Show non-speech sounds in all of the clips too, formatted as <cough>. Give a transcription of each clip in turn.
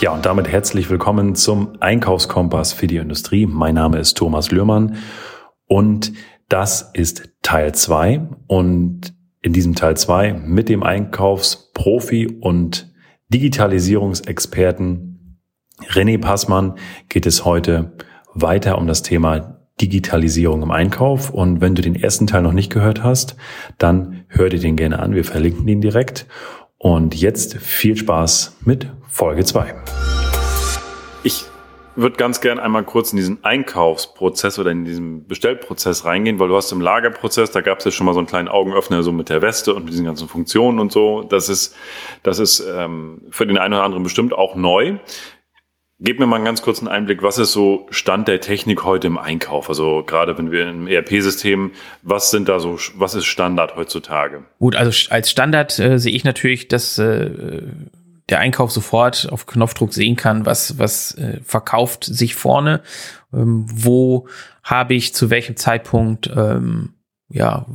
Ja, und damit herzlich willkommen zum Einkaufskompass für die Industrie. Mein Name ist Thomas Lührmann und das ist Teil zwei Und in diesem Teil zwei mit dem Einkaufsprofi und Digitalisierungsexperten René Passmann geht es heute weiter um das Thema Digitalisierung im Einkauf. Und wenn du den ersten Teil noch nicht gehört hast, dann hör dir den gerne an. Wir verlinken ihn direkt. Und jetzt viel Spaß mit Folge 2. Ich würde ganz gern einmal kurz in diesen Einkaufsprozess oder in diesen Bestellprozess reingehen, weil du hast im Lagerprozess, da gab es ja schon mal so einen kleinen Augenöffner so mit der Weste und mit diesen ganzen Funktionen und so. Das ist, das ist ähm, für den einen oder anderen bestimmt auch neu. Gib mir mal einen ganz kurzen Einblick, was ist so Stand der Technik heute im Einkauf? Also gerade wenn wir im ERP-System, was sind da so, was ist Standard heutzutage? Gut, also als Standard äh, sehe ich natürlich, dass äh, der Einkauf sofort auf Knopfdruck sehen kann, was, was äh, verkauft sich vorne, ähm, wo habe ich zu welchem Zeitpunkt ähm, ja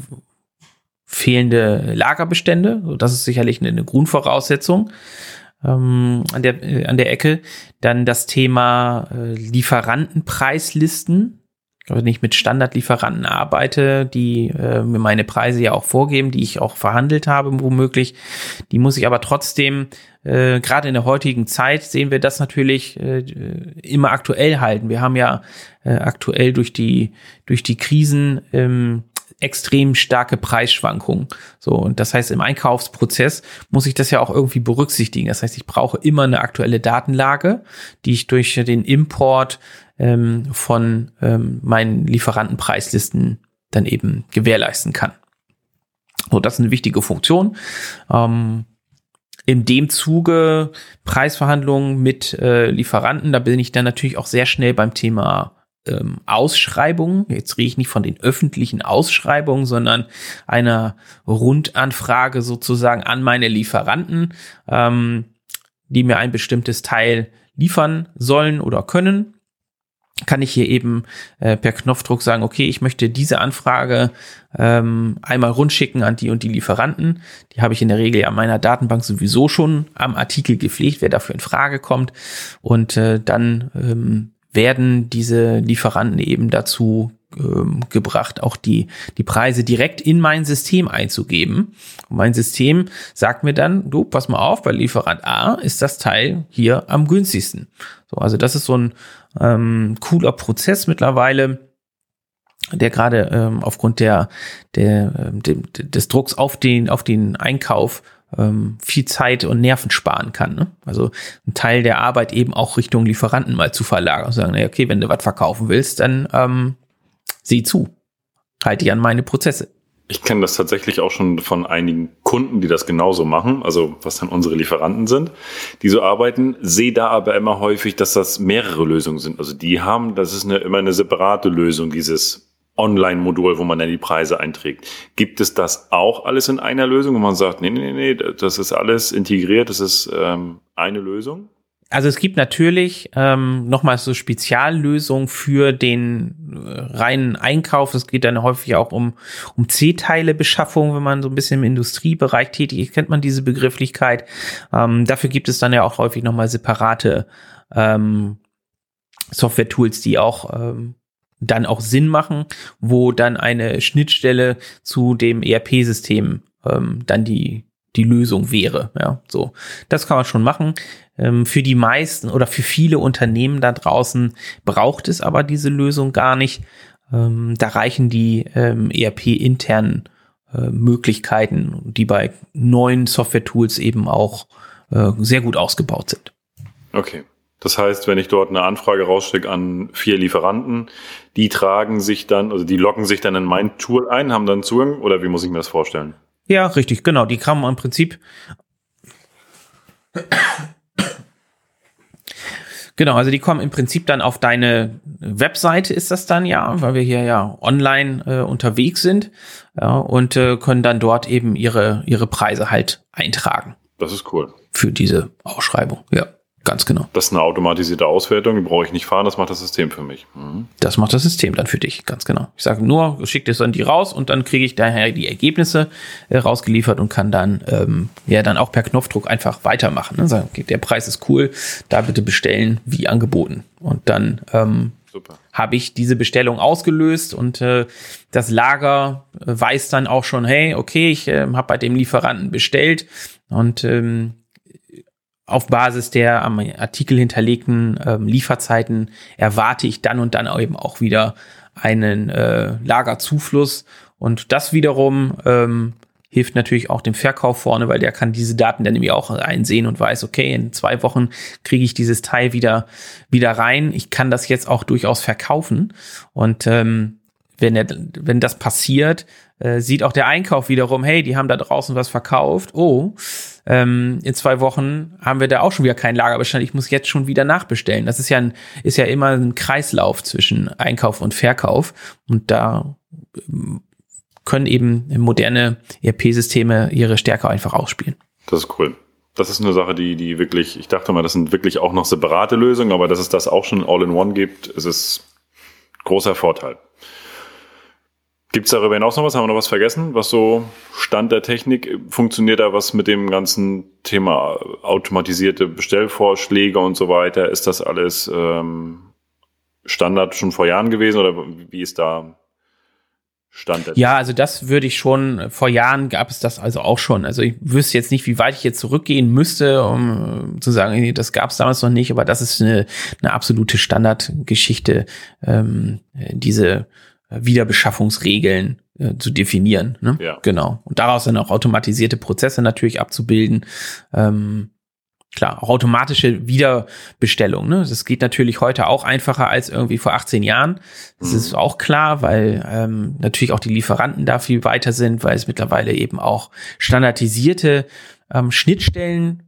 fehlende Lagerbestände. Das ist sicherlich eine, eine Grundvoraussetzung ähm, an, der, äh, an der Ecke. Dann das Thema äh, Lieferantenpreislisten. Wenn ich mit Standardlieferanten arbeite, die äh, mir meine Preise ja auch vorgeben, die ich auch verhandelt habe, womöglich, die muss ich aber trotzdem, äh, gerade in der heutigen Zeit, sehen wir das natürlich äh, immer aktuell halten. Wir haben ja äh, aktuell durch die, durch die Krisen ähm, extrem starke Preisschwankungen. So, und das heißt, im Einkaufsprozess muss ich das ja auch irgendwie berücksichtigen. Das heißt, ich brauche immer eine aktuelle Datenlage, die ich durch den Import ähm, von ähm, meinen Lieferantenpreislisten dann eben gewährleisten kann. So, das ist eine wichtige Funktion. Ähm, in dem Zuge Preisverhandlungen mit äh, Lieferanten, da bin ich dann natürlich auch sehr schnell beim Thema ähm, Ausschreibungen, jetzt rede ich nicht von den öffentlichen Ausschreibungen, sondern einer Rundanfrage sozusagen an meine Lieferanten, ähm, die mir ein bestimmtes Teil liefern sollen oder können kann ich hier eben äh, per Knopfdruck sagen, okay, ich möchte diese Anfrage ähm, einmal rundschicken an die und die Lieferanten. Die habe ich in der Regel an meiner Datenbank sowieso schon am Artikel gepflegt, wer dafür in Frage kommt. Und äh, dann ähm, werden diese Lieferanten eben dazu ähm, gebracht, auch die, die Preise direkt in mein System einzugeben. Und mein System sagt mir dann, du, pass mal auf, bei Lieferant A ist das Teil hier am günstigsten. So, also das ist so ein ähm, cooler Prozess mittlerweile der gerade ähm, aufgrund der, der, dem, des Drucks auf den, auf den Einkauf ähm, viel Zeit und Nerven sparen kann. Ne? Also ein Teil der Arbeit eben auch Richtung Lieferanten mal zu verlagern und sagen, okay, wenn du was verkaufen willst, dann ähm, sieh zu. Halte dich an meine Prozesse. Ich kenne das tatsächlich auch schon von einigen Kunden, die das genauso machen, also was dann unsere Lieferanten sind, die so arbeiten, sehe da aber immer häufig, dass das mehrere Lösungen sind. Also die haben, das ist eine, immer eine separate Lösung, dieses Online-Modul, wo man dann die Preise einträgt. Gibt es das auch alles in einer Lösung, wo man sagt, nee, nee, nee, das ist alles integriert, das ist ähm, eine Lösung? Also es gibt natürlich ähm, nochmal so Speziallösungen für den äh, reinen Einkauf. Es geht dann häufig auch um, um C-Teile-Beschaffung, wenn man so ein bisschen im Industriebereich tätig ist, kennt man diese Begrifflichkeit. Ähm, dafür gibt es dann ja auch häufig nochmal separate ähm, Software-Tools, die auch ähm, dann auch Sinn machen, wo dann eine Schnittstelle zu dem ERP-System ähm, dann die die Lösung wäre. Ja, so das kann man schon machen. Ähm, für die meisten oder für viele Unternehmen da draußen braucht es aber diese Lösung gar nicht. Ähm, da reichen die ähm, ERP-internen äh, Möglichkeiten, die bei neuen Software-Tools eben auch äh, sehr gut ausgebaut sind. Okay. Das heißt, wenn ich dort eine Anfrage rausschicke an vier Lieferanten, die tragen sich dann, also die loggen sich dann in mein Tool ein, haben dann Zugang oder wie muss ich mir das vorstellen? Ja, richtig, genau. Die kamen im Prinzip. Genau, also die kommen im Prinzip dann auf deine Webseite, ist das dann ja, weil wir hier ja online äh, unterwegs sind ja, und äh, können dann dort eben ihre, ihre Preise halt eintragen. Das ist cool. Für diese Ausschreibung, ja. Ganz genau. Das ist eine automatisierte Auswertung, die brauche ich nicht fahren, das macht das System für mich. Mhm. Das macht das System dann für dich, ganz genau. Ich sage nur, schickt es dann die raus und dann kriege ich daher die Ergebnisse äh, rausgeliefert und kann dann ähm, ja dann auch per Knopfdruck einfach weitermachen. Ne? Sagen, okay, der Preis ist cool, da bitte bestellen, wie angeboten. Und dann ähm, habe ich diese Bestellung ausgelöst und äh, das Lager äh, weiß dann auch schon, hey, okay, ich äh, habe bei dem Lieferanten bestellt und ähm, auf Basis der am Artikel hinterlegten ähm, Lieferzeiten erwarte ich dann und dann eben auch wieder einen äh, Lagerzufluss. Und das wiederum ähm, hilft natürlich auch dem Verkauf vorne, weil der kann diese Daten dann nämlich auch einsehen und weiß, okay, in zwei Wochen kriege ich dieses Teil wieder, wieder rein. Ich kann das jetzt auch durchaus verkaufen. Und ähm, wenn, er, wenn das passiert, äh, sieht auch der Einkauf wiederum, hey, die haben da draußen was verkauft. Oh, ähm, in zwei Wochen haben wir da auch schon wieder keinen Lagerbestand. Ich muss jetzt schon wieder nachbestellen. Das ist ja, ein, ist ja immer ein Kreislauf zwischen Einkauf und Verkauf. Und da ähm, können eben moderne ERP-Systeme ihre Stärke einfach ausspielen. Das ist cool. Das ist eine Sache, die, die wirklich, ich dachte mal, das sind wirklich auch noch separate Lösungen, aber dass es das auch schon All-in-One gibt, ist es großer Vorteil. Gibt es darüber hinaus noch was? Haben wir noch was vergessen? Was so Stand der Technik? Funktioniert da was mit dem ganzen Thema automatisierte Bestellvorschläge und so weiter? Ist das alles ähm, Standard schon vor Jahren gewesen oder wie ist da Stand der Ja, also das würde ich schon, vor Jahren gab es das also auch schon. Also ich wüsste jetzt nicht, wie weit ich jetzt zurückgehen müsste, um zu sagen, das gab es damals noch nicht, aber das ist eine, eine absolute Standardgeschichte, ähm, diese Wiederbeschaffungsregeln äh, zu definieren. Ne? Ja. Genau. Und daraus dann auch automatisierte Prozesse natürlich abzubilden. Ähm, klar, auch automatische Wiederbestellung. Ne? Das geht natürlich heute auch einfacher als irgendwie vor 18 Jahren. Das mhm. ist auch klar, weil ähm, natürlich auch die Lieferanten da viel weiter sind, weil es mittlerweile eben auch standardisierte ähm, Schnittstellen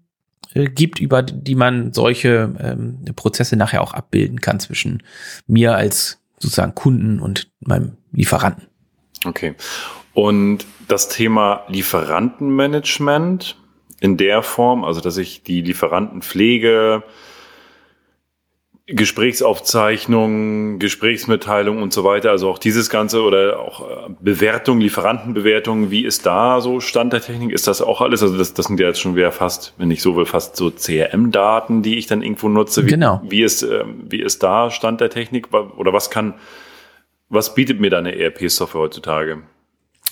äh, gibt, über die man solche ähm, Prozesse nachher auch abbilden kann zwischen mir als sozusagen Kunden und meinem Lieferanten. Okay. Und das Thema Lieferantenmanagement in der Form, also dass ich die Lieferanten pflege, Gesprächsaufzeichnungen, Gesprächsmitteilungen und so weiter, also auch dieses Ganze oder auch äh, Bewertung, Lieferantenbewertung, wie ist da so Stand der Technik? Ist das auch alles? Also das, das sind ja jetzt schon wieder fast, wenn nicht so will, fast so CRM-Daten, die ich dann irgendwo nutze. Wie, genau. Wie ist, ähm, wie ist da Stand der Technik? Oder was kann, was bietet mir da eine ERP-Software heutzutage?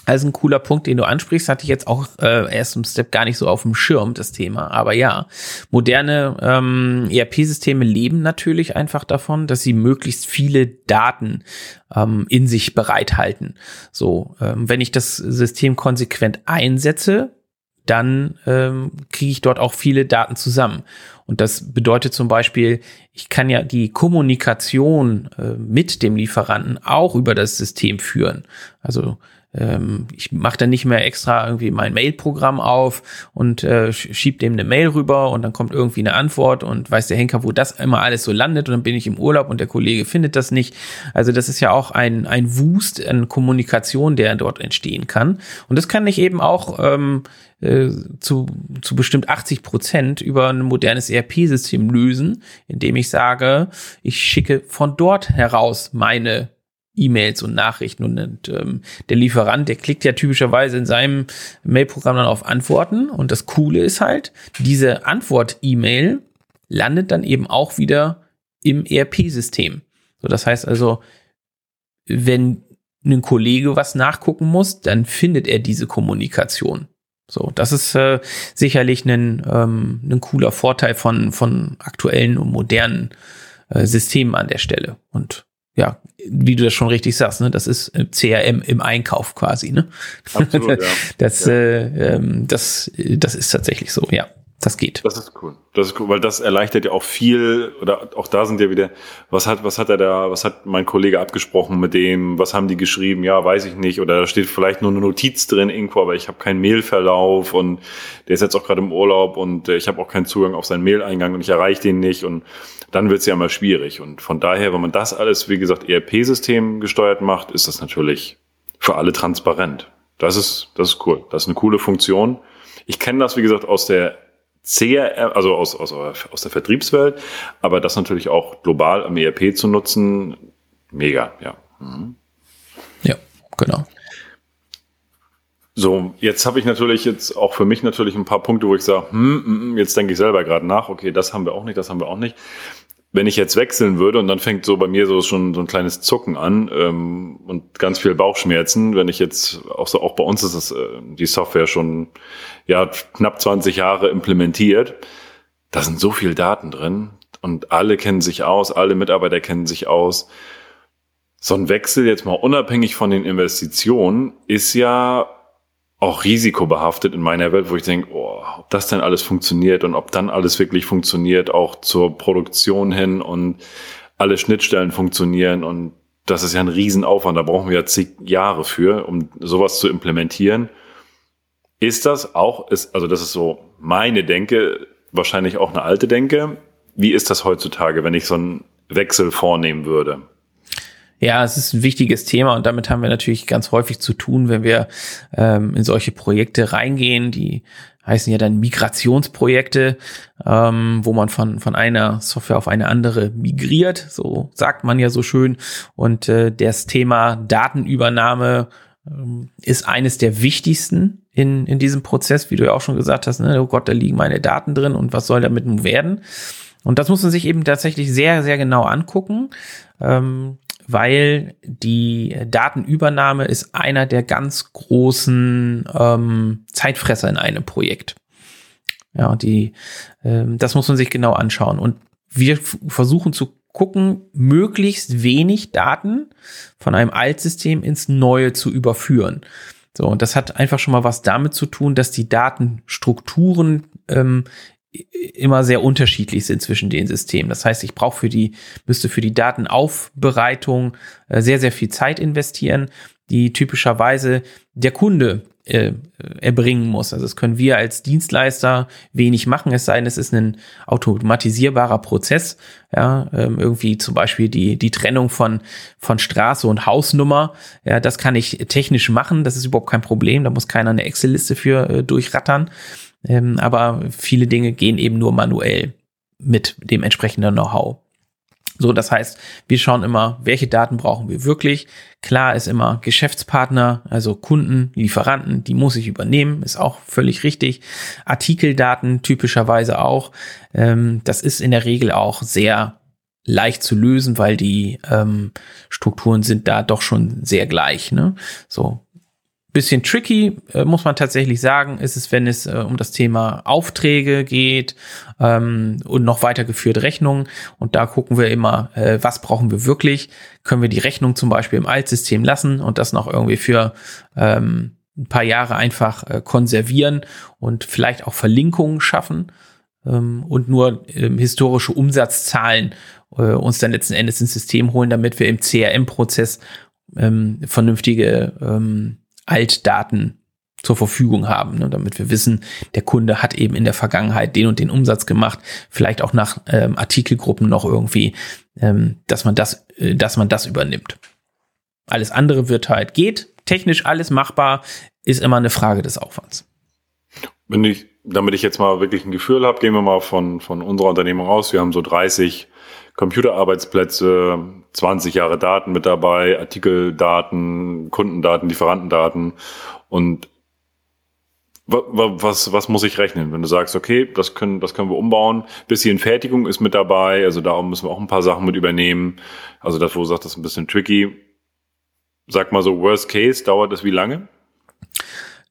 Also ein cooler Punkt, den du ansprichst, hatte ich jetzt auch äh, erst im Step gar nicht so auf dem Schirm, das Thema. Aber ja, moderne ähm, ERP-Systeme leben natürlich einfach davon, dass sie möglichst viele Daten ähm, in sich bereithalten. So, ähm, wenn ich das System konsequent einsetze, dann ähm, kriege ich dort auch viele Daten zusammen. Und das bedeutet zum Beispiel, ich kann ja die Kommunikation äh, mit dem Lieferanten auch über das System führen. Also ähm, ich mache dann nicht mehr extra irgendwie mein Mail-Programm auf und äh, schieb dem eine Mail rüber und dann kommt irgendwie eine Antwort und weiß der Henker, wo das immer alles so landet und dann bin ich im Urlaub und der Kollege findet das nicht. Also das ist ja auch ein, ein Wust an Kommunikation, der dort entstehen kann. Und das kann ich eben auch ähm, äh, zu, zu bestimmt 80 Prozent über ein modernes ERP-System lösen, indem ich sage, ich schicke von dort heraus meine E-Mails und Nachrichten und, und ähm, der Lieferant, der klickt ja typischerweise in seinem Mailprogramm dann auf Antworten und das Coole ist halt, diese Antwort-E-Mail landet dann eben auch wieder im ERP-System. So, das heißt also, wenn ein Kollege was nachgucken muss, dann findet er diese Kommunikation. So, das ist äh, sicherlich ein, ähm, ein cooler Vorteil von, von aktuellen und modernen äh, Systemen an der Stelle. Und ja, wie du das schon richtig sagst, ne, das ist äh, CRM im Einkauf quasi, ne? Absolut, <laughs> ja. Das, ja. Äh, ähm, das, das ist tatsächlich so, ja. Das geht. Das ist cool. Das ist cool, weil das erleichtert ja auch viel, oder auch da sind ja wieder, was hat, was hat er da, was hat mein Kollege abgesprochen mit dem, was haben die geschrieben? Ja, weiß ich nicht. Oder da steht vielleicht nur eine Notiz drin irgendwo, aber ich habe keinen Mailverlauf und der ist jetzt auch gerade im Urlaub und äh, ich habe auch keinen Zugang auf seinen Mail-Eingang und ich erreiche den nicht und dann wird es ja immer schwierig. Und von daher, wenn man das alles, wie gesagt, ERP-System gesteuert macht, ist das natürlich für alle transparent. Das ist, das ist cool. Das ist eine coole Funktion. Ich kenne das, wie gesagt, aus der CRM, also aus, aus, aus der Vertriebswelt, aber das natürlich auch global am ERP zu nutzen, mega, ja. Mhm. Ja, genau. So, jetzt habe ich natürlich jetzt auch für mich natürlich ein paar Punkte, wo ich sage, hm, hm, hm jetzt denke ich selber gerade nach, okay, das haben wir auch nicht, das haben wir auch nicht. Wenn ich jetzt wechseln würde und dann fängt so bei mir so schon so ein kleines Zucken an ähm, und ganz viel Bauchschmerzen, wenn ich jetzt auch so auch bei uns ist das, äh, die Software schon ja knapp 20 Jahre implementiert, da sind so viel Daten drin und alle kennen sich aus, alle Mitarbeiter kennen sich aus. So ein Wechsel jetzt mal unabhängig von den Investitionen ist ja auch risikobehaftet in meiner Welt, wo ich denke, oh, ob das denn alles funktioniert und ob dann alles wirklich funktioniert, auch zur Produktion hin und alle Schnittstellen funktionieren und das ist ja ein Riesenaufwand, da brauchen wir ja zig Jahre für, um sowas zu implementieren. Ist das auch, ist, also das ist so meine Denke, wahrscheinlich auch eine alte Denke. Wie ist das heutzutage, wenn ich so einen Wechsel vornehmen würde? Ja, es ist ein wichtiges Thema und damit haben wir natürlich ganz häufig zu tun, wenn wir ähm, in solche Projekte reingehen, die heißen ja dann Migrationsprojekte, ähm, wo man von, von einer Software auf eine andere migriert, so sagt man ja so schön. Und äh, das Thema Datenübernahme ähm, ist eines der wichtigsten in, in diesem Prozess, wie du ja auch schon gesagt hast, ne? oh Gott, da liegen meine Daten drin und was soll damit nun werden? Und das muss man sich eben tatsächlich sehr, sehr genau angucken. Ähm, weil die Datenübernahme ist einer der ganz großen ähm, Zeitfresser in einem Projekt. Ja, die, ähm, das muss man sich genau anschauen. Und wir versuchen zu gucken, möglichst wenig Daten von einem Altsystem ins Neue zu überführen. So, und das hat einfach schon mal was damit zu tun, dass die Datenstrukturen ähm, immer sehr unterschiedlich sind zwischen den Systemen. Das heißt, ich brauche für die, müsste für die Datenaufbereitung äh, sehr, sehr viel Zeit investieren, die typischerweise der Kunde äh, erbringen muss. Also das können wir als Dienstleister wenig machen, es sei denn, es ist ein automatisierbarer Prozess. Ja, ähm, irgendwie zum Beispiel die, die Trennung von, von Straße und Hausnummer. Ja, das kann ich technisch machen, das ist überhaupt kein Problem. Da muss keiner eine Excel-Liste für äh, durchrattern. Ähm, aber viele Dinge gehen eben nur manuell mit dem entsprechenden Know-how. So, das heißt, wir schauen immer, welche Daten brauchen wir wirklich. Klar ist immer Geschäftspartner, also Kunden, Lieferanten, die muss ich übernehmen, ist auch völlig richtig. Artikeldaten typischerweise auch. Ähm, das ist in der Regel auch sehr leicht zu lösen, weil die ähm, Strukturen sind da doch schon sehr gleich. Ne? So, Bisschen tricky, äh, muss man tatsächlich sagen, ist es, wenn es äh, um das Thema Aufträge geht ähm, und noch weitergeführte Rechnungen. Und da gucken wir immer, äh, was brauchen wir wirklich? Können wir die Rechnung zum Beispiel im Altsystem lassen und das noch irgendwie für ähm, ein paar Jahre einfach äh, konservieren und vielleicht auch Verlinkungen schaffen ähm, und nur ähm, historische Umsatzzahlen äh, uns dann letzten Endes ins System holen, damit wir im CRM-Prozess ähm, vernünftige ähm, Altdaten zur Verfügung haben, ne, damit wir wissen, der Kunde hat eben in der Vergangenheit den und den Umsatz gemacht, vielleicht auch nach ähm, Artikelgruppen noch irgendwie, ähm, dass man das, äh, dass man das übernimmt. Alles andere wird halt geht, technisch alles machbar, ist immer eine Frage des Aufwands. Wenn ich, damit ich jetzt mal wirklich ein Gefühl habe, gehen wir mal von, von unserer Unternehmung aus. Wir haben so 30 Computerarbeitsplätze, 20 Jahre Daten mit dabei, Artikeldaten, Kundendaten, Lieferantendaten und was, was muss ich rechnen, wenn du sagst, okay, das können, das können wir umbauen. Bisschen Fertigung ist mit dabei, also da müssen wir auch ein paar Sachen mit übernehmen. Also das, wo du sagst, das ist ein bisschen tricky. Sag mal so, Worst Case, dauert das wie lange?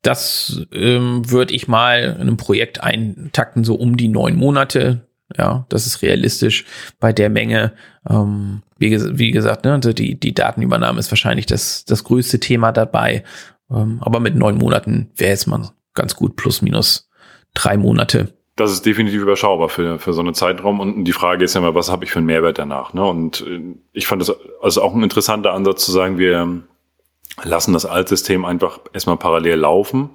Das ähm, würde ich mal in einem Projekt eintakten, so um die neun Monate. Ja, das ist realistisch bei der Menge. Ähm, wie, wie, gesagt, ne, also die, die Datenübernahme ist wahrscheinlich das, das größte Thema dabei. Ähm, aber mit neun Monaten wäre jetzt mal ganz gut, plus minus drei Monate. Das ist definitiv überschaubar für, für so einen Zeitraum. Und die Frage ist ja immer, was habe ich für einen Mehrwert danach? Ne? Und äh, ich fand das also auch ein interessanter Ansatz zu sagen, wir lassen das Altsystem einfach erstmal parallel laufen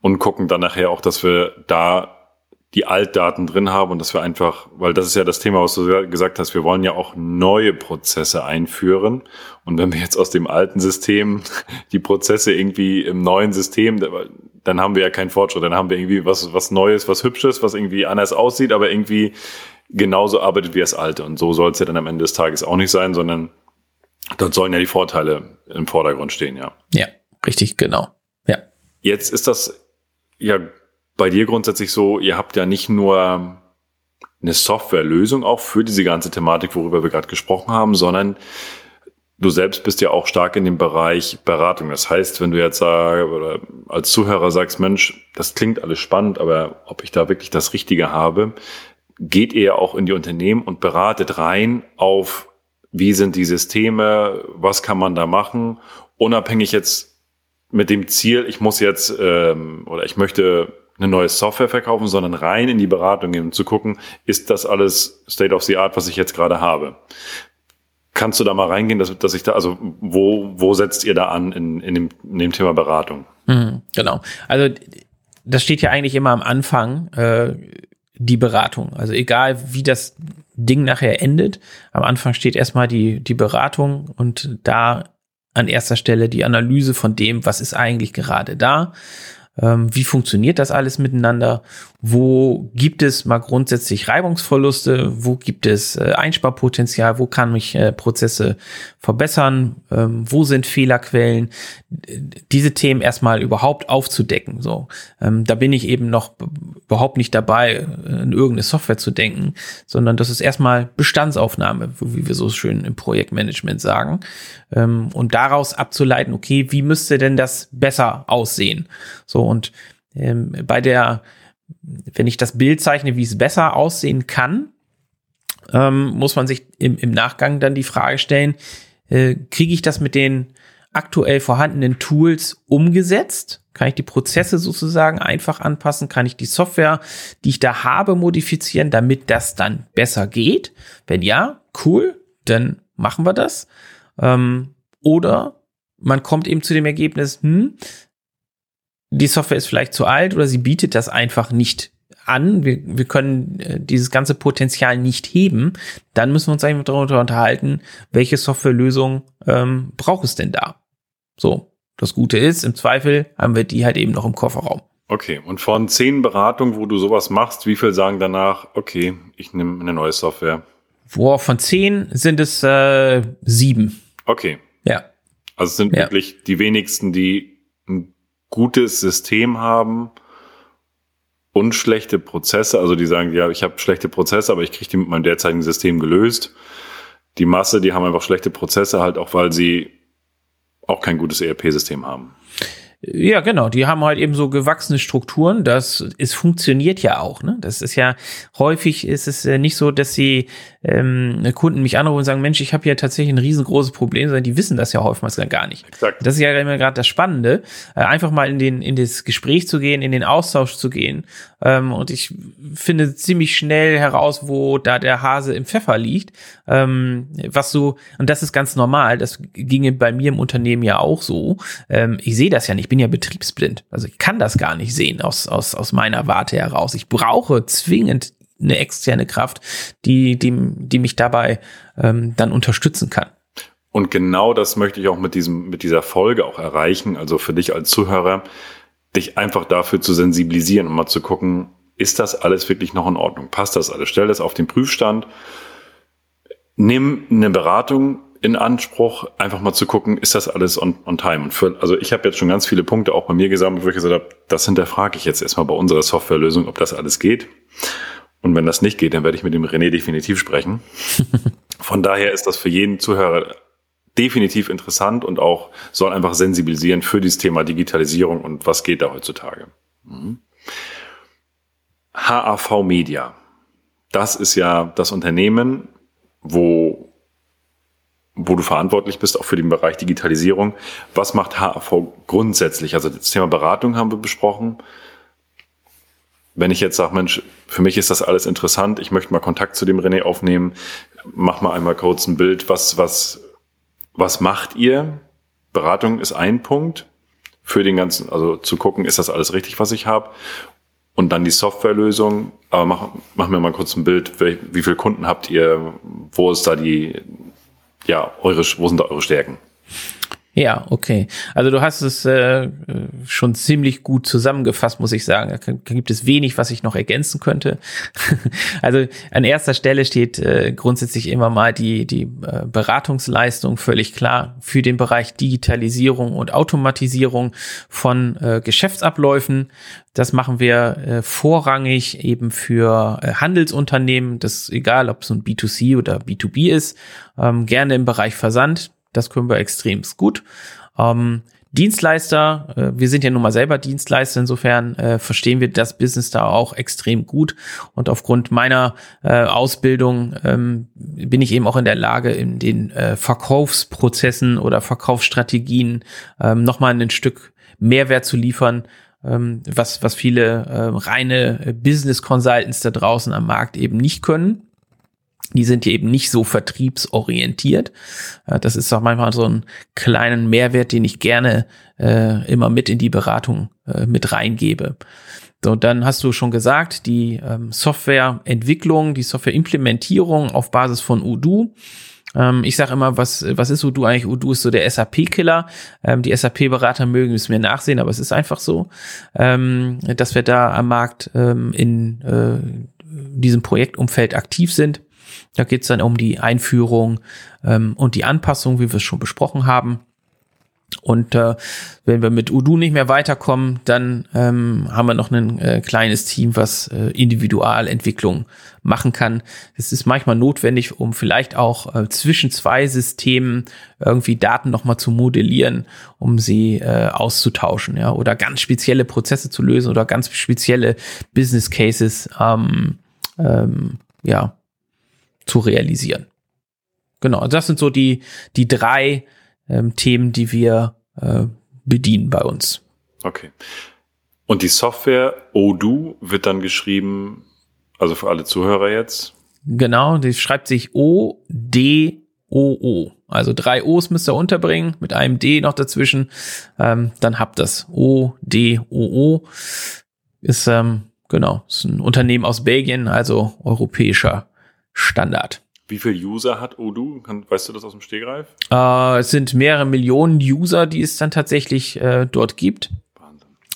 und gucken dann nachher auch, dass wir da die Altdaten drin haben und dass wir einfach, weil das ist ja das Thema, was du gesagt hast, wir wollen ja auch neue Prozesse einführen. Und wenn wir jetzt aus dem alten System die Prozesse irgendwie im neuen System, dann haben wir ja keinen Fortschritt. Dann haben wir irgendwie was, was Neues, was Hübsches, was irgendwie anders aussieht, aber irgendwie genauso arbeitet wie das Alte. Und so soll es ja dann am Ende des Tages auch nicht sein, sondern dort sollen ja die Vorteile im Vordergrund stehen, ja. Ja, richtig, genau. Ja. Jetzt ist das ja bei dir grundsätzlich so, ihr habt ja nicht nur eine Softwarelösung auch für diese ganze Thematik, worüber wir gerade gesprochen haben, sondern du selbst bist ja auch stark in dem Bereich Beratung. Das heißt, wenn du jetzt sag, oder als Zuhörer sagst, Mensch, das klingt alles spannend, aber ob ich da wirklich das Richtige habe, geht ihr auch in die Unternehmen und beratet rein auf, wie sind die Systeme, was kann man da machen, unabhängig jetzt mit dem Ziel, ich muss jetzt ähm, oder ich möchte eine neue Software verkaufen, sondern rein in die Beratung gehen, um zu gucken, ist das alles State of the Art, was ich jetzt gerade habe. Kannst du da mal reingehen, dass, dass ich da, also wo, wo setzt ihr da an in, in, dem, in dem Thema Beratung? Mhm, genau. Also das steht ja eigentlich immer am Anfang, äh, die Beratung. Also egal, wie das Ding nachher endet, am Anfang steht erstmal die, die Beratung und da an erster Stelle die Analyse von dem, was ist eigentlich gerade da ähm, wie funktioniert das alles miteinander, wo gibt es mal grundsätzlich Reibungsverluste, wo gibt es äh, Einsparpotenzial, wo kann mich äh, Prozesse verbessern, ähm, wo sind Fehlerquellen, diese Themen erstmal überhaupt aufzudecken. So, ähm, da bin ich eben noch überhaupt nicht dabei, äh, in irgendeine Software zu denken, sondern das ist erstmal Bestandsaufnahme, wie wir so schön im Projektmanagement sagen, ähm, und daraus abzuleiten, okay, wie müsste denn das besser aussehen? So und ähm, bei der, wenn ich das Bild zeichne, wie es besser aussehen kann, ähm, muss man sich im, im Nachgang dann die Frage stellen, äh, kriege ich das mit den aktuell vorhandenen Tools umgesetzt? Kann ich die Prozesse sozusagen einfach anpassen? Kann ich die Software, die ich da habe, modifizieren, damit das dann besser geht? Wenn ja, cool, dann machen wir das. Ähm, oder man kommt eben zu dem Ergebnis, hm, die Software ist vielleicht zu alt oder sie bietet das einfach nicht an. Wir, wir können äh, dieses ganze Potenzial nicht heben. Dann müssen wir uns eigentlich darüber unterhalten, welche Softwarelösung ähm, braucht es denn da? So, das Gute ist, im Zweifel haben wir die halt eben noch im Kofferraum. Okay, und von zehn Beratungen, wo du sowas machst, wie viel sagen danach, okay, ich nehme eine neue Software? Boah, von zehn sind es äh, sieben. Okay. Ja. Also es sind ja. wirklich die wenigsten, die ein gutes System haben und schlechte Prozesse. Also die sagen, ja, ich habe schlechte Prozesse, aber ich kriege die mit meinem derzeitigen System gelöst. Die Masse, die haben einfach schlechte Prozesse, halt auch, weil sie auch kein gutes ERP-System haben. Ja, genau. Die haben halt eben so gewachsene Strukturen. Das es funktioniert ja auch. Ne? Das ist ja häufig ist es nicht so, dass sie ähm, Kunden mich anrufen und sagen, Mensch, ich habe hier tatsächlich ein riesengroßes Problem, sondern die wissen das ja häufig gar nicht. Exakt. Das ist ja immer gerade das Spannende, äh, einfach mal in den in das Gespräch zu gehen, in den Austausch zu gehen. Ähm, und ich finde ziemlich schnell heraus, wo da der Hase im Pfeffer liegt. Ähm, was so und das ist ganz normal. Das ginge bei mir im Unternehmen ja auch so. Ähm, ich sehe das ja nicht. Bin ja betriebsblind. Also ich kann das gar nicht sehen aus aus aus meiner Warte heraus. Ich brauche zwingend eine externe Kraft, die, die, die mich dabei ähm, dann unterstützen kann. Und genau das möchte ich auch mit diesem, mit dieser Folge auch erreichen. Also für dich als Zuhörer, dich einfach dafür zu sensibilisieren und mal zu gucken, ist das alles wirklich noch in Ordnung? Passt das alles? Stell das auf den Prüfstand. Nimm eine Beratung in Anspruch, einfach mal zu gucken, ist das alles on, on time? Und für, also ich habe jetzt schon ganz viele Punkte auch bei mir gesammelt, wo ich gesagt habe, das hinterfrage ich jetzt erstmal bei unserer Softwarelösung, ob das alles geht. Und wenn das nicht geht, dann werde ich mit dem René definitiv sprechen. <laughs> Von daher ist das für jeden Zuhörer definitiv interessant und auch soll einfach sensibilisieren für dieses Thema Digitalisierung und was geht da heutzutage. Mhm. HAV Media. Das ist ja das Unternehmen, wo, wo du verantwortlich bist, auch für den Bereich Digitalisierung. Was macht HAV grundsätzlich? Also das Thema Beratung haben wir besprochen wenn ich jetzt sage, Mensch, für mich ist das alles interessant, ich möchte mal Kontakt zu dem René aufnehmen, mach mal einmal kurz ein Bild, was, was, was macht ihr? Beratung ist ein Punkt für den ganzen, also zu gucken, ist das alles richtig, was ich habe? Und dann die Softwarelösung, aber mach, mach mir mal kurz ein Bild, wie, wie viele Kunden habt ihr, wo ist da die, ja, eure, wo sind da eure Stärken? Ja, okay. Also du hast es äh, schon ziemlich gut zusammengefasst, muss ich sagen. Da gibt es wenig, was ich noch ergänzen könnte. <laughs> also an erster Stelle steht äh, grundsätzlich immer mal die, die äh, Beratungsleistung, völlig klar, für den Bereich Digitalisierung und Automatisierung von äh, Geschäftsabläufen. Das machen wir äh, vorrangig eben für äh, Handelsunternehmen. Das ist egal, ob es ein B2C oder B2B ist. Ähm, gerne im Bereich Versand das können wir extrem gut. Ähm, Dienstleister, äh, wir sind ja nun mal selber Dienstleister, insofern äh, verstehen wir das Business da auch extrem gut. Und aufgrund meiner äh, Ausbildung ähm, bin ich eben auch in der Lage, in den äh, Verkaufsprozessen oder Verkaufsstrategien ähm, nochmal ein Stück Mehrwert zu liefern, ähm, was, was viele äh, reine Business Consultants da draußen am Markt eben nicht können die sind hier eben nicht so vertriebsorientiert. Äh, das ist auch manchmal so ein kleinen Mehrwert, den ich gerne äh, immer mit in die Beratung äh, mit reingebe. So, dann hast du schon gesagt, die ähm, Softwareentwicklung, die Softwareimplementierung auf Basis von Udo. Ähm, ich sage immer, was, was ist Udo eigentlich? Udo ist so der SAP-Killer. Ähm, die SAP-Berater mögen es mir nachsehen, aber es ist einfach so, ähm, dass wir da am Markt ähm, in äh, diesem Projektumfeld aktiv sind. Da geht es dann um die Einführung ähm, und die Anpassung, wie wir es schon besprochen haben. Und äh, wenn wir mit Udo nicht mehr weiterkommen, dann ähm, haben wir noch ein äh, kleines Team, was äh, Individualentwicklung machen kann. Es ist manchmal notwendig, um vielleicht auch äh, zwischen zwei Systemen irgendwie Daten nochmal zu modellieren, um sie äh, auszutauschen, ja, oder ganz spezielle Prozesse zu lösen oder ganz spezielle Business Cases, ähm, ähm, ja, zu realisieren. Genau, das sind so die, die drei ähm, Themen, die wir äh, bedienen bei uns. Okay. Und die Software Odoo wird dann geschrieben, also für alle Zuhörer jetzt? Genau, die schreibt sich O-D-O-O. Also drei O's müsst ihr unterbringen, mit einem D noch dazwischen. Ähm, dann habt das O-D-O-O. Ist, ähm, genau, ist ein Unternehmen aus Belgien, also europäischer Standard. Wie viele User hat Odoo? weißt du das aus dem Stegreif? Äh, es sind mehrere Millionen User, die es dann tatsächlich äh, dort gibt.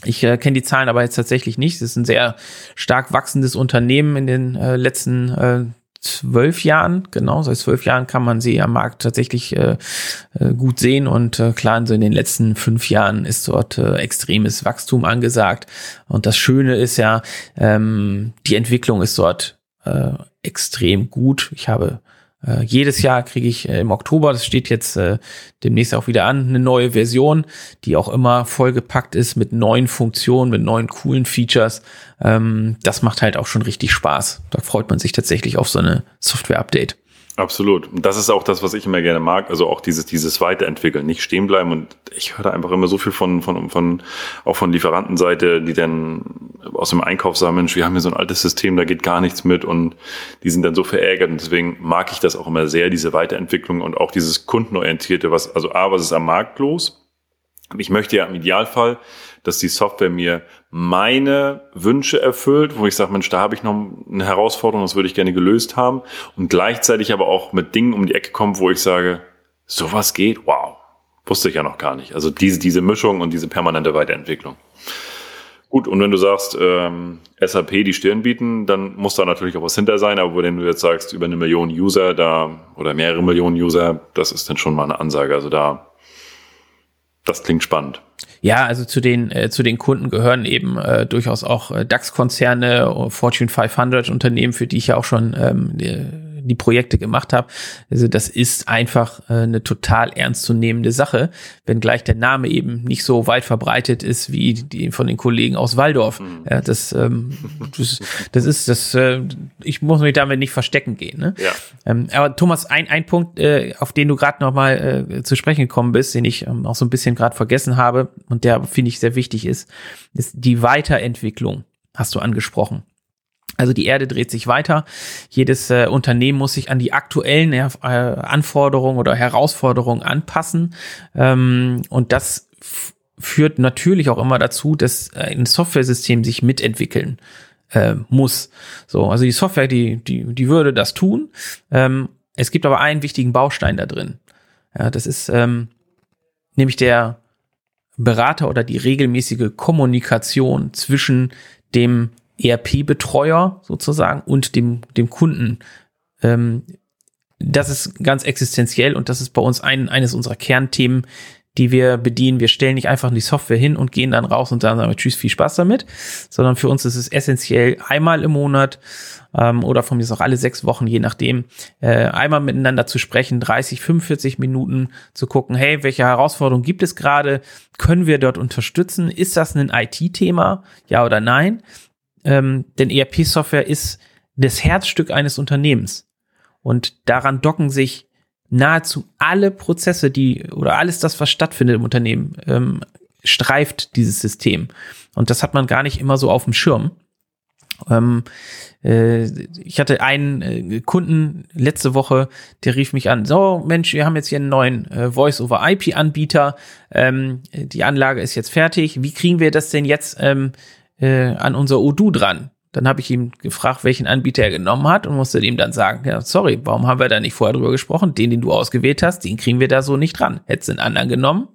Ich äh, kenne die Zahlen aber jetzt tatsächlich nicht. Es ist ein sehr stark wachsendes Unternehmen in den äh, letzten äh, zwölf Jahren, genau, seit zwölf Jahren kann man sie am Markt tatsächlich äh, äh, gut sehen und äh, klar, so in den letzten fünf Jahren ist dort äh, extremes Wachstum angesagt und das Schöne ist ja, ähm, die Entwicklung ist dort äh, extrem gut. Ich habe äh, jedes Jahr kriege ich äh, im Oktober, das steht jetzt äh, demnächst auch wieder an, eine neue Version, die auch immer vollgepackt ist mit neuen Funktionen, mit neuen coolen Features. Ähm, das macht halt auch schon richtig Spaß. Da freut man sich tatsächlich auf so eine Software-Update. Absolut. Und das ist auch das, was ich immer gerne mag. Also auch dieses, dieses Weiterentwickeln, nicht stehen bleiben. Und ich höre da einfach immer so viel von, von, von, auch von Lieferantenseite, die dann aus dem Einkauf sagen, Mensch, wir haben hier so ein altes System, da geht gar nichts mit. Und die sind dann so verärgert. Und deswegen mag ich das auch immer sehr, diese Weiterentwicklung und auch dieses kundenorientierte, was, also A, was ist am Markt los? Ich möchte ja im Idealfall, dass die Software mir meine Wünsche erfüllt, wo ich sage, Mensch, da habe ich noch eine Herausforderung, das würde ich gerne gelöst haben. Und gleichzeitig aber auch mit Dingen um die Ecke kommt, wo ich sage, sowas geht, wow, wusste ich ja noch gar nicht. Also diese, diese Mischung und diese permanente Weiterentwicklung. Gut, und wenn du sagst, ähm, SAP die Stirn bieten, dann muss da natürlich auch was hinter sein, aber wenn du jetzt sagst, über eine Million User da oder mehrere Millionen User, das ist dann schon mal eine Ansage. Also da das klingt spannend. Ja, also zu den äh, zu den Kunden gehören eben äh, durchaus auch äh, DAX-Konzerne, Fortune 500 Unternehmen, für die ich ja auch schon ähm, die Projekte gemacht habe. Also das ist einfach äh, eine total ernstzunehmende Sache, wenngleich der Name eben nicht so weit verbreitet ist wie die von den Kollegen aus Waldorf. Mhm. Ja, das, ähm, das, das ist das. Äh, ich muss mich damit nicht verstecken gehen. Ne? Ja. Ähm, aber Thomas, ein, ein Punkt, äh, auf den du gerade noch mal äh, zu sprechen gekommen bist, den ich ähm, auch so ein bisschen gerade vergessen habe und der finde ich sehr wichtig ist, ist die Weiterentwicklung. Hast du angesprochen. Also die Erde dreht sich weiter. Jedes äh, Unternehmen muss sich an die aktuellen äh, Anforderungen oder Herausforderungen anpassen. Ähm, und das führt natürlich auch immer dazu, dass äh, ein Softwaresystem sich mitentwickeln äh, muss. So, also die Software, die, die, die würde das tun. Ähm, es gibt aber einen wichtigen Baustein da drin. Ja, das ist ähm, nämlich der Berater oder die regelmäßige Kommunikation zwischen dem ERP-Betreuer sozusagen und dem, dem Kunden. Ähm, das ist ganz existenziell und das ist bei uns ein, eines unserer Kernthemen, die wir bedienen. Wir stellen nicht einfach die Software hin und gehen dann raus und dann sagen wir Tschüss, viel Spaß damit, sondern für uns ist es essentiell, einmal im Monat ähm, oder von mir ist auch alle sechs Wochen, je nachdem, äh, einmal miteinander zu sprechen, 30, 45 Minuten zu gucken, hey, welche Herausforderungen gibt es gerade? Können wir dort unterstützen? Ist das ein IT-Thema? Ja oder nein? Ähm, denn ERP-Software ist das Herzstück eines Unternehmens. Und daran docken sich nahezu alle Prozesse, die oder alles das, was stattfindet im Unternehmen, ähm, streift dieses System. Und das hat man gar nicht immer so auf dem Schirm. Ähm, äh, ich hatte einen äh, Kunden letzte Woche, der rief mich an, so Mensch, wir haben jetzt hier einen neuen äh, Voice-over-IP-Anbieter, ähm, die Anlage ist jetzt fertig, wie kriegen wir das denn jetzt ähm, äh, an unser Odoo dran? Dann habe ich ihm gefragt, welchen Anbieter er genommen hat und musste ihm dann sagen, ja, sorry, warum haben wir da nicht vorher drüber gesprochen? Den, den du ausgewählt hast, den kriegen wir da so nicht dran. Hättest du einen anderen genommen,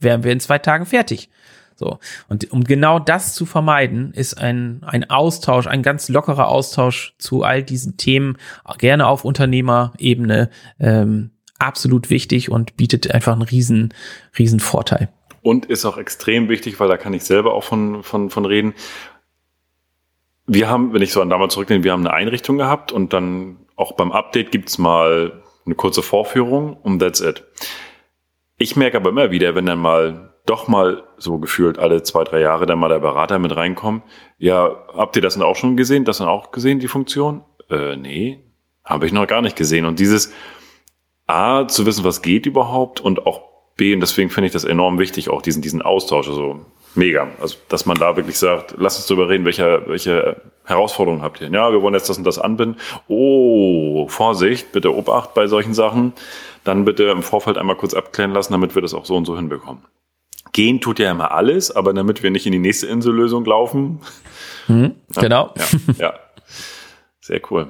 wären wir in zwei Tagen fertig. So. Und um genau das zu vermeiden, ist ein, ein Austausch, ein ganz lockerer Austausch zu all diesen Themen, gerne auf Unternehmerebene, ähm, absolut wichtig und bietet einfach einen riesen, riesen Vorteil. Und ist auch extrem wichtig, weil da kann ich selber auch von, von, von reden wir haben, wenn ich so an damals zurückdenke, wir haben eine Einrichtung gehabt und dann auch beim Update gibt's mal eine kurze Vorführung und that's it. Ich merke aber immer wieder, wenn dann mal doch mal so gefühlt alle zwei, drei Jahre dann mal der Berater mit reinkommt, ja, habt ihr das dann auch schon gesehen? Das dann auch gesehen, die Funktion? Äh, nee, habe ich noch gar nicht gesehen. Und dieses A, zu wissen, was geht überhaupt und auch B, und deswegen finde ich das enorm wichtig, auch diesen, diesen Austausch. Also mega. Also, dass man da wirklich sagt, lass uns darüber reden, welche, welche Herausforderungen habt ihr? Ja, wir wollen jetzt das und das anbinden. Oh, Vorsicht, bitte Obacht bei solchen Sachen. Dann bitte im Vorfeld einmal kurz abklären lassen, damit wir das auch so und so hinbekommen. Gehen tut ja immer alles, aber damit wir nicht in die nächste Insellösung laufen. Mhm, genau. Ja, ja, sehr cool.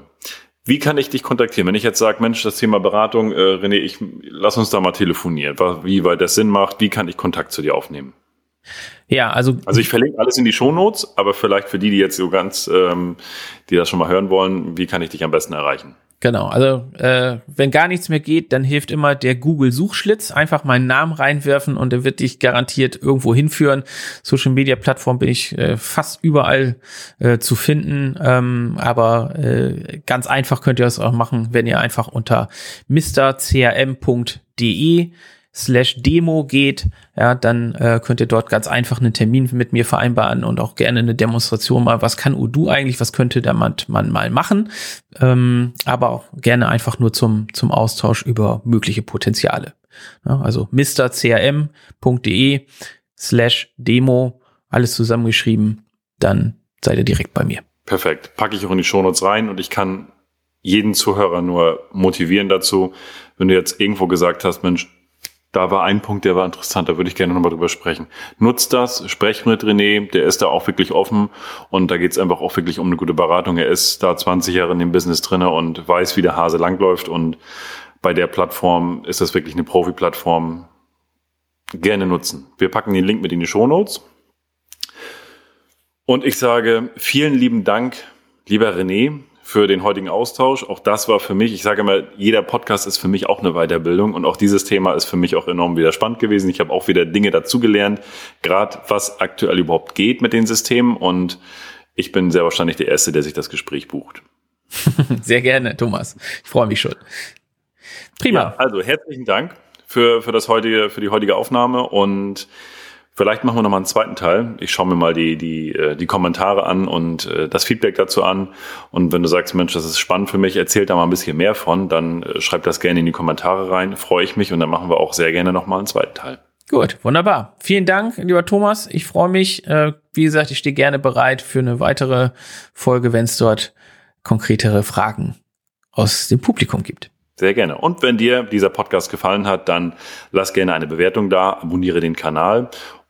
Wie kann ich dich kontaktieren? Wenn ich jetzt sage, Mensch, das Thema Beratung, äh, René, ich lass uns da mal telefonieren, wie weit das Sinn macht, wie kann ich Kontakt zu dir aufnehmen? Ja, also. Also ich verlinke alles in die Shownotes, aber vielleicht für die, die jetzt so ganz, ähm, die das schon mal hören wollen, wie kann ich dich am besten erreichen? Genau, also äh, wenn gar nichts mehr geht, dann hilft immer der Google-Suchschlitz. Einfach meinen Namen reinwerfen und er wird dich garantiert irgendwo hinführen. Social Media Plattform bin ich äh, fast überall äh, zu finden, ähm, aber äh, ganz einfach könnt ihr das auch machen, wenn ihr einfach unter mrcrm.de slash Demo geht, ja, dann äh, könnt ihr dort ganz einfach einen Termin mit mir vereinbaren und auch gerne eine Demonstration mal, was kann Udo eigentlich, was könnte der man, man mal machen, ähm, aber auch gerne einfach nur zum, zum Austausch über mögliche Potenziale. Ja, also mrcrm.de slash Demo, alles zusammengeschrieben, dann seid ihr direkt bei mir. Perfekt. Packe ich auch in die Shownotes rein und ich kann jeden Zuhörer nur motivieren dazu, wenn du jetzt irgendwo gesagt hast, Mensch, da war ein Punkt, der war interessant, da würde ich gerne nochmal drüber sprechen. Nutzt das, sprecht mit René, der ist da auch wirklich offen und da geht es einfach auch wirklich um eine gute Beratung. Er ist da 20 Jahre in dem Business drinne und weiß, wie der Hase langläuft und bei der Plattform ist das wirklich eine Profi-Plattform. Gerne nutzen. Wir packen den Link mit in die Show Notes. Und ich sage vielen lieben Dank, lieber René, für den heutigen Austausch. Auch das war für mich, ich sage immer, jeder Podcast ist für mich auch eine Weiterbildung und auch dieses Thema ist für mich auch enorm wieder spannend gewesen. Ich habe auch wieder Dinge dazugelernt, gerade was aktuell überhaupt geht mit den Systemen und ich bin sehr wahrscheinlich der Erste, der sich das Gespräch bucht. <laughs> Sehr gerne, Thomas. Ich freue mich schon. Prima. Ja, also herzlichen Dank für, für das heutige, für die heutige Aufnahme und Vielleicht machen wir nochmal einen zweiten Teil. Ich schaue mir mal die, die, äh, die Kommentare an und äh, das Feedback dazu an. Und wenn du sagst, Mensch, das ist spannend für mich, erzähl da mal ein bisschen mehr von, dann äh, schreib das gerne in die Kommentare rein. Freue ich mich und dann machen wir auch sehr gerne nochmal einen zweiten Teil. Gut, wunderbar. Vielen Dank, lieber Thomas. Ich freue mich. Wie gesagt, ich stehe gerne bereit für eine weitere Folge, wenn es dort konkretere Fragen aus dem Publikum gibt. Sehr gerne. Und wenn dir dieser Podcast gefallen hat, dann lass gerne eine Bewertung da, abonniere den Kanal